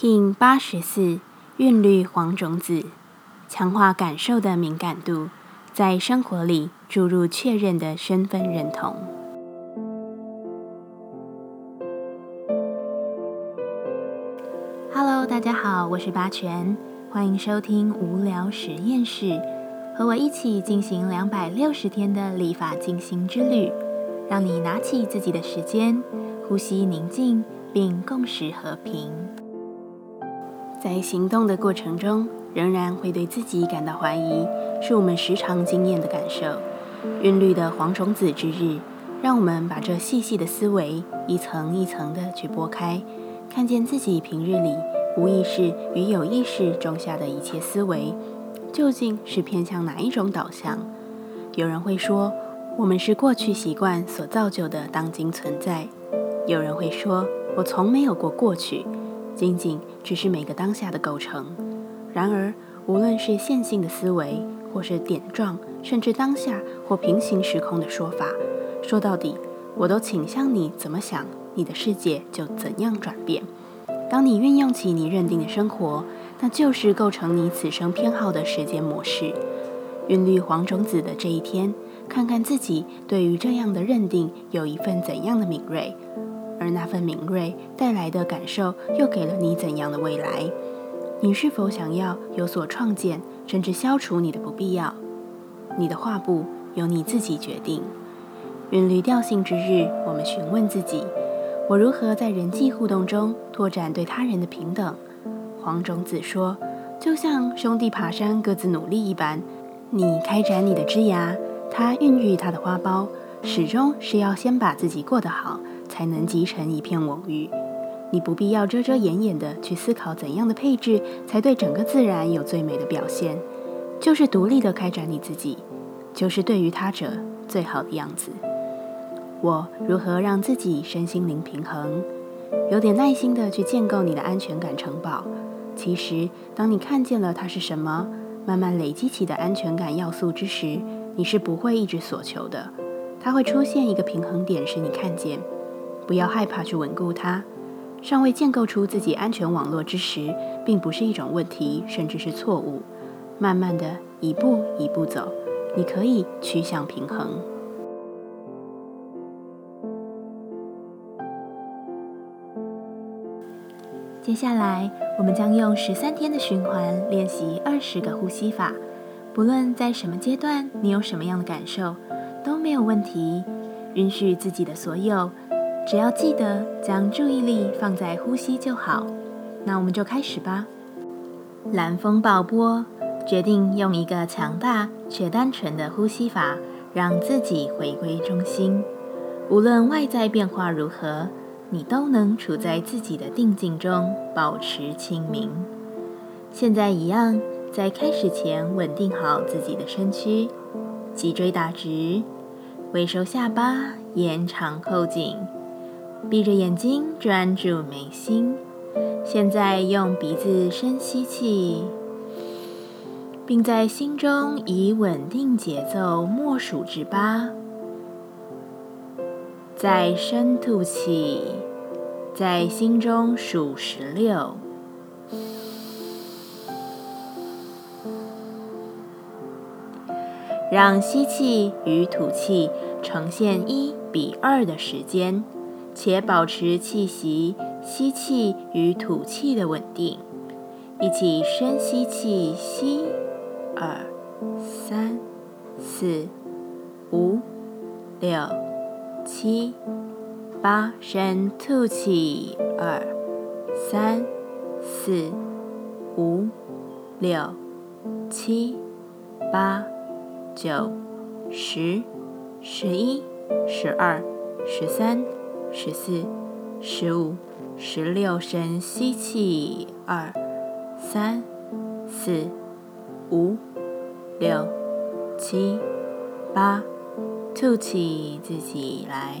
King 八十四韵律黄种子，强化感受的敏感度，在生活里注入确认的身份认同。Hello，大家好，我是八全，欢迎收听无聊实验室，和我一起进行两百六十天的立法进行之旅，让你拿起自己的时间，呼吸宁静，并共识和平。在行动的过程中，仍然会对自己感到怀疑，是我们时常经验的感受。韵律的黄种子之日，让我们把这细细的思维一层一层的去拨开，看见自己平日里无意识与有意识种下的一切思维，究竟是偏向哪一种导向？有人会说，我们是过去习惯所造就的当今存在；有人会说，我从没有过过去。仅仅只是每个当下的构成。然而，无论是线性的思维，或是点状，甚至当下或平行时空的说法，说到底，我都倾向你怎么想，你的世界就怎样转变。当你运用起你认定的生活，那就是构成你此生偏好的时间模式。韵律黄种子的这一天，看看自己对于这样的认定有一份怎样的敏锐。而那份敏锐带来的感受，又给了你怎样的未来？你是否想要有所创建，甚至消除你的不必要？你的画布由你自己决定。韵律调性之日，我们询问自己：我如何在人际互动中拓展对他人的平等？黄种子说：就像兄弟爬山各自努力一般，你开展你的枝芽，他孕育他的花苞，始终是要先把自己过得好。才能集成一片网域。你不必要遮遮掩掩地去思考怎样的配置才对整个自然有最美的表现，就是独立地开展你自己，就是对于他者最好的样子。我如何让自己身心灵平衡？有点耐心的去建构你的安全感城堡。其实，当你看见了它是什么，慢慢累积起的安全感要素之时，你是不会一直所求的。它会出现一个平衡点，使你看见。不要害怕去稳固它。尚未建构出自己安全网络之时，并不是一种问题，甚至是错误。慢慢的，一步一步走，你可以趋向平衡。接下来，我们将用十三天的循环练习二十个呼吸法。不论在什么阶段，你有什么样的感受，都没有问题。允许自己的所有。只要记得将注意力放在呼吸就好，那我们就开始吧。蓝风暴波，决定用一个强大却单纯的呼吸法，让自己回归中心。无论外在变化如何，你都能处在自己的定境中，保持清明。现在一样，在开始前稳定好自己的身躯，脊椎打直，微收下巴，延长后颈。闭着眼睛，专注眉心。现在用鼻子深吸气，并在心中以稳定节奏默数至八。再深吐气，在心中数十六。让吸气与吐气呈现一比二的时间。且保持气息吸气与吐气的稳定，一起深吸气，吸二三四五六七八，深吐气二三四五六七八九十十一十二十三。十四、十五、十六，深吸气，二、三、四、五、六、七、八，吐气，自己来。